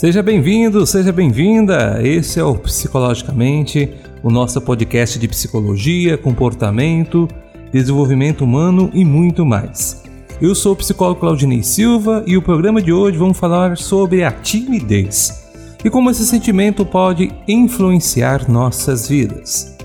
Seja bem-vindo, seja bem-vinda. Esse é o Psicologicamente, o nosso podcast de psicologia, comportamento, desenvolvimento humano e muito mais. Eu sou o psicólogo Claudinei Silva e o programa de hoje vamos falar sobre a timidez e como esse sentimento pode influenciar nossas vidas.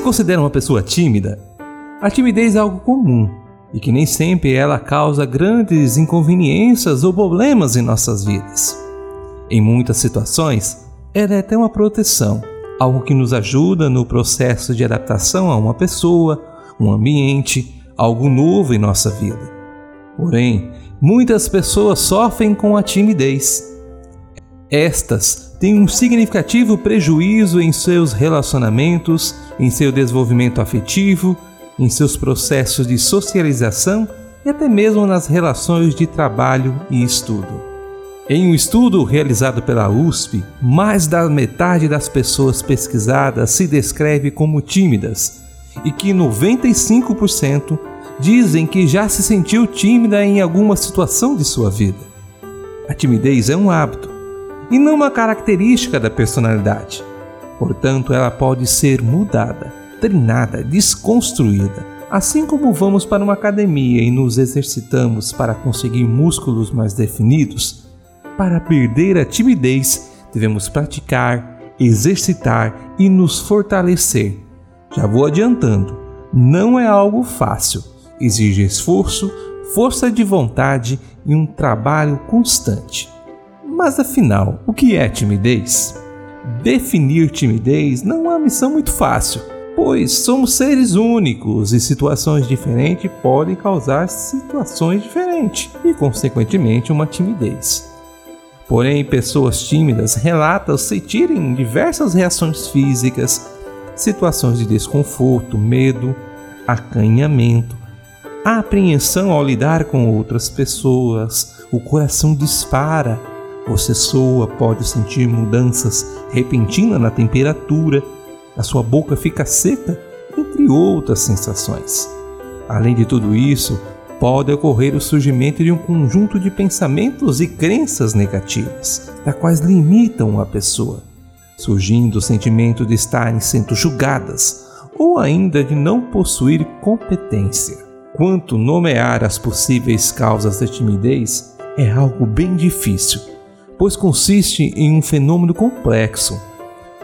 Se considera uma pessoa tímida? A timidez é algo comum e que nem sempre ela causa grandes inconveniências ou problemas em nossas vidas. Em muitas situações, ela é até uma proteção, algo que nos ajuda no processo de adaptação a uma pessoa, um ambiente, algo novo em nossa vida. Porém, muitas pessoas sofrem com a timidez. Estas tem um significativo prejuízo em seus relacionamentos, em seu desenvolvimento afetivo, em seus processos de socialização e até mesmo nas relações de trabalho e estudo. Em um estudo realizado pela USP, mais da metade das pessoas pesquisadas se descreve como tímidas e que 95% dizem que já se sentiu tímida em alguma situação de sua vida. A timidez é um hábito e não uma característica da personalidade. Portanto, ela pode ser mudada, treinada, desconstruída. Assim como vamos para uma academia e nos exercitamos para conseguir músculos mais definidos, para perder a timidez, devemos praticar, exercitar e nos fortalecer. Já vou adiantando, não é algo fácil, exige esforço, força de vontade e um trabalho constante. Mas afinal, o que é timidez? Definir timidez não é uma missão muito fácil, pois somos seres únicos e situações diferentes podem causar situações diferentes e, consequentemente, uma timidez. Porém, pessoas tímidas relatam sentirem diversas reações físicas, situações de desconforto, medo, acanhamento, apreensão ao lidar com outras pessoas, o coração dispara você soa, pode sentir mudanças repentinas na temperatura, a sua boca fica seca, entre outras sensações. Além de tudo isso, pode ocorrer o surgimento de um conjunto de pensamentos e crenças negativas, das quais limitam a pessoa, surgindo o sentimento de estarem sendo julgadas ou ainda de não possuir competência. Quanto nomear as possíveis causas da timidez é algo bem difícil, pois consiste em um fenômeno complexo,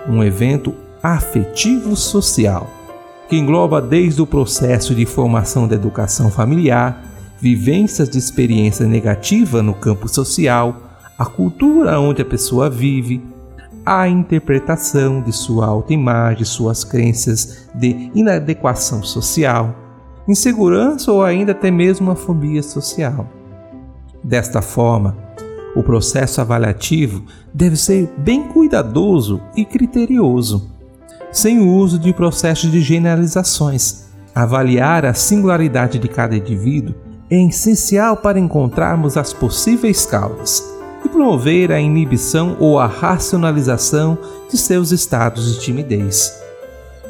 um evento afetivo social, que engloba desde o processo de formação da educação familiar, vivências de experiência negativa no campo social, a cultura onde a pessoa vive, a interpretação de sua autoimagem, suas crenças de inadequação social, insegurança ou ainda até mesmo uma fobia social. Desta forma, o processo avaliativo deve ser bem cuidadoso e criterioso, sem o uso de processos de generalizações. Avaliar a singularidade de cada indivíduo é essencial para encontrarmos as possíveis causas e promover a inibição ou a racionalização de seus estados de timidez.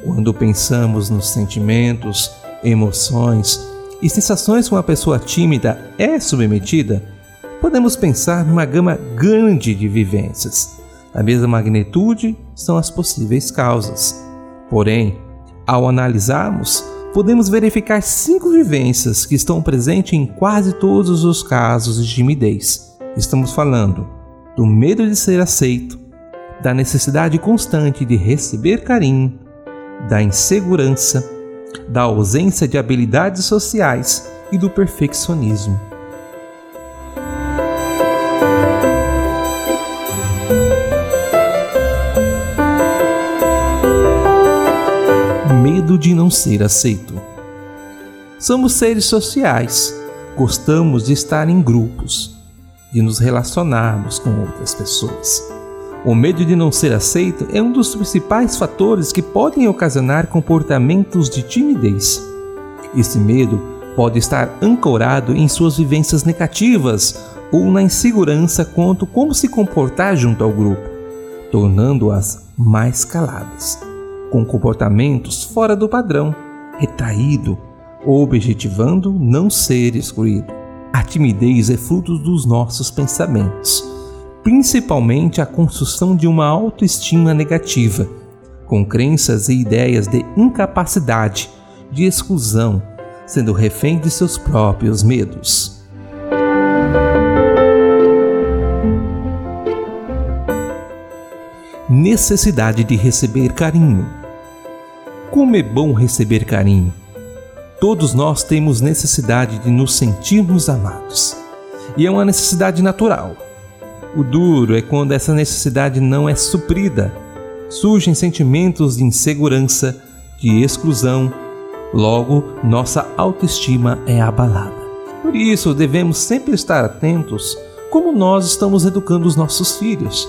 Quando pensamos nos sentimentos, emoções e sensações que uma pessoa tímida é submetida, podemos pensar numa gama grande de vivências. A mesma magnitude são as possíveis causas. Porém, ao analisarmos, podemos verificar cinco vivências que estão presentes em quase todos os casos de timidez. Estamos falando do medo de ser aceito, da necessidade constante de receber carinho, da insegurança, da ausência de habilidades sociais e do perfeccionismo. Medo de não ser aceito. Somos seres sociais, gostamos de estar em grupos, de nos relacionarmos com outras pessoas. O medo de não ser aceito é um dos principais fatores que podem ocasionar comportamentos de timidez. Esse medo pode estar ancorado em suas vivências negativas ou na insegurança quanto como se comportar junto ao grupo, tornando-as mais caladas. Com comportamentos fora do padrão, retraído, objetivando não ser excluído. A timidez é fruto dos nossos pensamentos, principalmente a construção de uma autoestima negativa, com crenças e ideias de incapacidade, de exclusão, sendo refém de seus próprios medos. Necessidade de receber carinho. Como é bom receber carinho! Todos nós temos necessidade de nos sentirmos amados. E é uma necessidade natural. O duro é quando essa necessidade não é suprida. Surgem sentimentos de insegurança, de exclusão, logo nossa autoestima é abalada. Por isso, devemos sempre estar atentos como nós estamos educando os nossos filhos,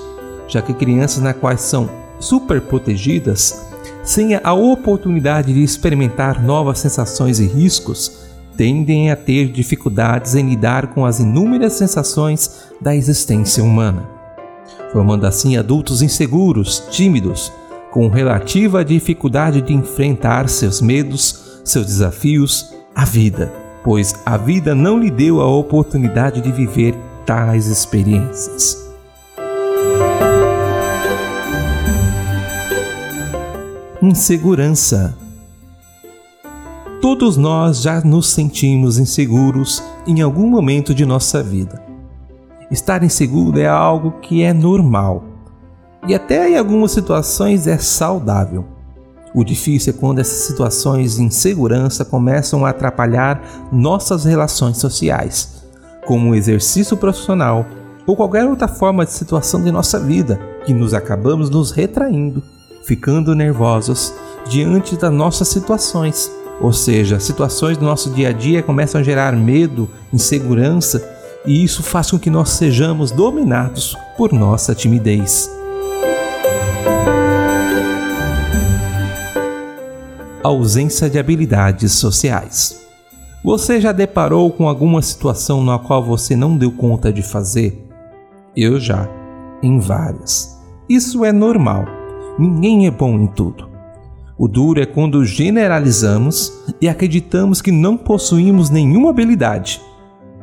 já que crianças na quais são super protegidas sem a oportunidade de experimentar novas sensações e riscos, tendem a ter dificuldades em lidar com as inúmeras sensações da existência humana, formando assim adultos inseguros, tímidos, com relativa dificuldade de enfrentar seus medos, seus desafios, a vida, pois a vida não lhe deu a oportunidade de viver tais experiências. Insegurança. Todos nós já nos sentimos inseguros em algum momento de nossa vida. Estar inseguro é algo que é normal e até em algumas situações é saudável. O difícil é quando essas situações de insegurança começam a atrapalhar nossas relações sociais, como o exercício profissional ou qualquer outra forma de situação de nossa vida, que nos acabamos nos retraindo ficando nervosos diante das nossas situações. Ou seja, situações do nosso dia a dia começam a gerar medo, insegurança, e isso faz com que nós sejamos dominados por nossa timidez. Ausência de habilidades sociais. Você já deparou com alguma situação na qual você não deu conta de fazer? Eu já, em várias. Isso é normal Ninguém é bom em tudo. O duro é quando generalizamos e acreditamos que não possuímos nenhuma habilidade.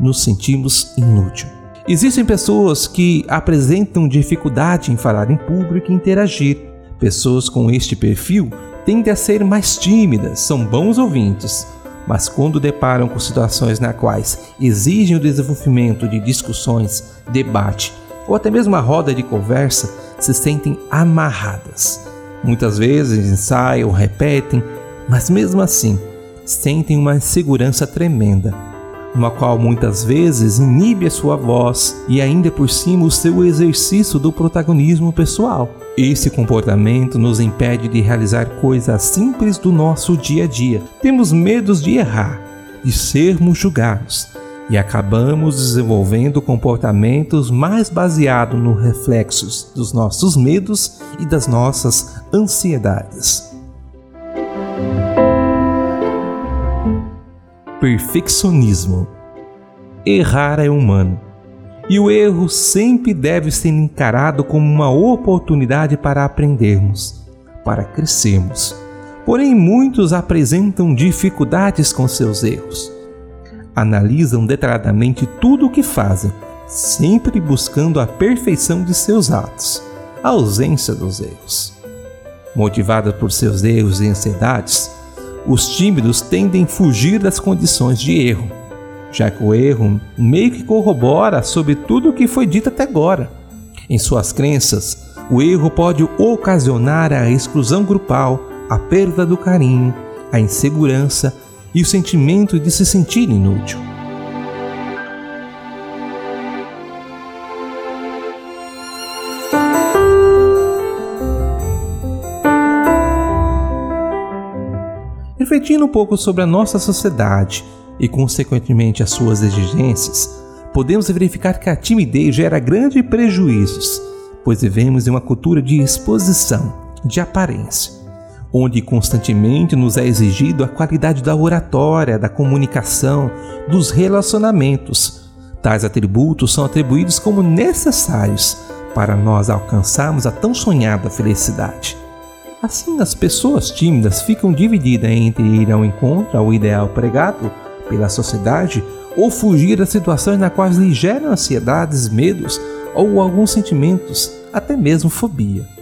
Nos sentimos inútil. Existem pessoas que apresentam dificuldade em falar em público e interagir. Pessoas com este perfil tendem a ser mais tímidas, são bons ouvintes, mas quando deparam com situações na quais exigem o desenvolvimento de discussões, debate ou até mesmo a roda de conversa, se sentem amarradas. Muitas vezes ensaiam, repetem, mas mesmo assim sentem uma insegurança tremenda, uma qual muitas vezes inibe a sua voz e ainda por cima o seu exercício do protagonismo pessoal. Esse comportamento nos impede de realizar coisas simples do nosso dia a dia. Temos medos de errar, de sermos julgados e acabamos desenvolvendo comportamentos mais baseados nos reflexos dos nossos medos e das nossas ansiedades. Perfeccionismo. Errar é humano. E o erro sempre deve ser encarado como uma oportunidade para aprendermos, para crescermos. Porém, muitos apresentam dificuldades com seus erros analisam detalhadamente tudo o que fazem, sempre buscando a perfeição de seus atos, a ausência dos erros. Motivada por seus erros e ansiedades, os tímidos tendem a fugir das condições de erro, já que o erro meio que corrobora sobre tudo o que foi dito até agora. Em suas crenças, o erro pode ocasionar a exclusão grupal, a perda do carinho, a insegurança e o sentimento de se sentir inútil. Refletindo um pouco sobre a nossa sociedade e, consequentemente, as suas exigências, podemos verificar que a timidez gera grandes prejuízos, pois vivemos em uma cultura de exposição, de aparência onde constantemente nos é exigido a qualidade da oratória, da comunicação, dos relacionamentos. Tais atributos são atribuídos como necessários para nós alcançarmos a tão sonhada felicidade. Assim, as pessoas tímidas ficam divididas entre ir ao encontro ao ideal pregado pela sociedade ou fugir das situações na quais lhe geram ansiedades, medos ou alguns sentimentos, até mesmo fobia.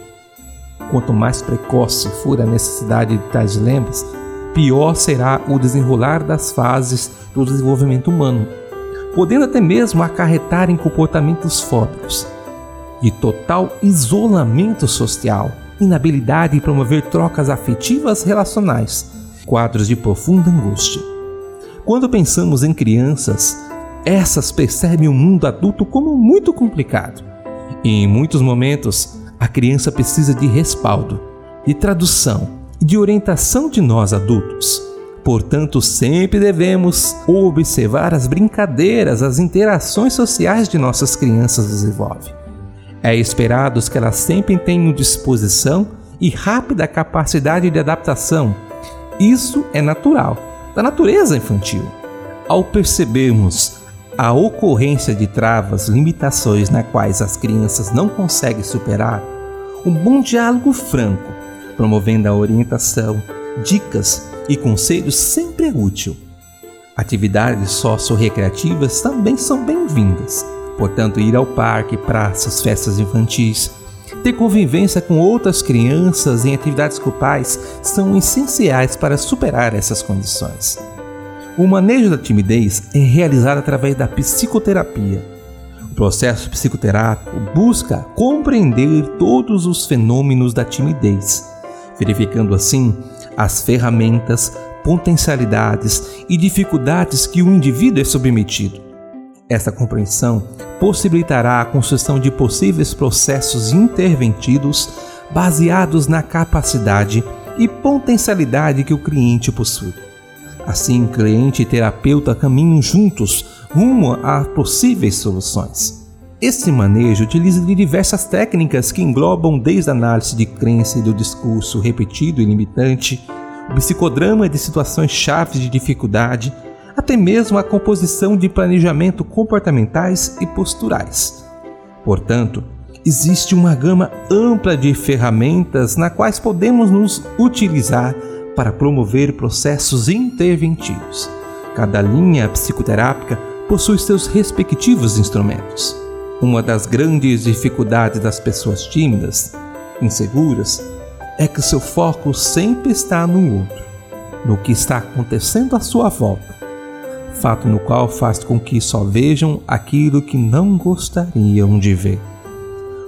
Quanto mais precoce for a necessidade de tais dilemas, pior será o desenrolar das fases do desenvolvimento humano, podendo até mesmo acarretar em comportamentos fóbicos, de total isolamento social inabilidade em promover trocas afetivas relacionais, quadros de profunda angústia. Quando pensamos em crianças, essas percebem o mundo adulto como muito complicado. E em muitos momentos, a criança precisa de respaldo, de tradução e de orientação de nós adultos. Portanto, sempre devemos observar as brincadeiras, as interações sociais de nossas crianças desenvolvem. É esperado que elas sempre tenham disposição e rápida capacidade de adaptação. Isso é natural, da natureza infantil. Ao percebermos a ocorrência de travas, limitações na quais as crianças não conseguem superar, um bom diálogo franco, promovendo a orientação, dicas e conselhos sempre é útil. Atividades socio-recreativas também são bem-vindas Portanto, ir ao parque, praças, festas infantis, ter convivência com outras crianças em atividades grupais são essenciais para superar essas condições. O manejo da timidez é realizado através da psicoterapia. Processo psicoterápico busca compreender todos os fenômenos da timidez, verificando assim as ferramentas, potencialidades e dificuldades que o indivíduo é submetido essa compreensão possibilitará a construção de possíveis processos interventidos baseados na capacidade e potencialidade que o cliente possui. Assim, cliente e terapeuta caminham juntos rumo a possíveis soluções. Esse manejo utiliza de diversas técnicas que englobam desde a análise de crença e do discurso repetido e limitante, o psicodrama de situações chaves de dificuldade, até mesmo a composição de planejamento comportamentais e posturais. Portanto, existe uma gama ampla de ferramentas na quais podemos nos utilizar para promover processos interventivos. Cada linha psicoterápica possui seus respectivos instrumentos. Uma das grandes dificuldades das pessoas tímidas, inseguras, é que seu foco sempre está no outro, no que está acontecendo à sua volta fato no qual faz com que só vejam aquilo que não gostariam de ver.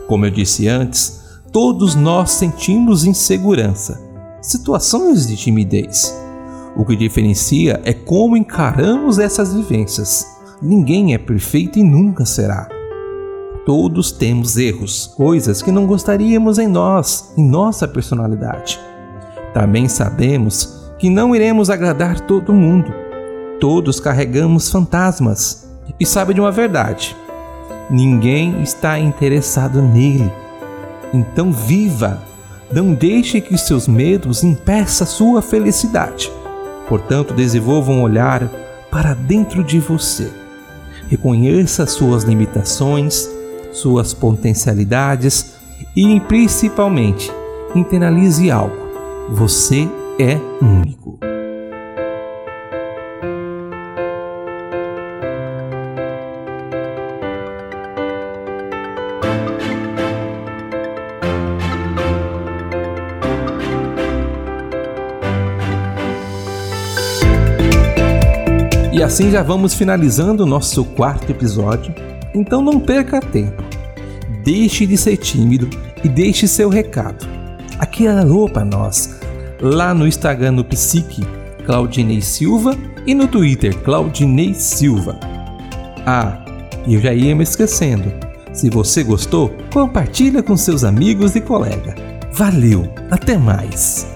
Como eu disse antes, todos nós sentimos insegurança, situações de timidez. O que diferencia é como encaramos essas vivências. Ninguém é perfeito e nunca será. Todos temos erros, coisas que não gostaríamos em nós, em nossa personalidade. Também sabemos que não iremos agradar todo mundo Todos carregamos fantasmas. E sabe de uma verdade: ninguém está interessado nele. Então viva! Não deixe que seus medos impeçam sua felicidade. Portanto, desenvolva um olhar para dentro de você. Reconheça suas limitações, suas potencialidades e, principalmente, internalize algo. Você é único. Assim já vamos finalizando o nosso quarto episódio. Então não perca tempo. Deixe de ser tímido e deixe seu recado. Aqui é alô para nós. Lá no Instagram no Psique, Claudinei Silva e no Twitter, Claudinei Silva. Ah, eu já ia me esquecendo. Se você gostou, compartilha com seus amigos e colegas. Valeu, até mais!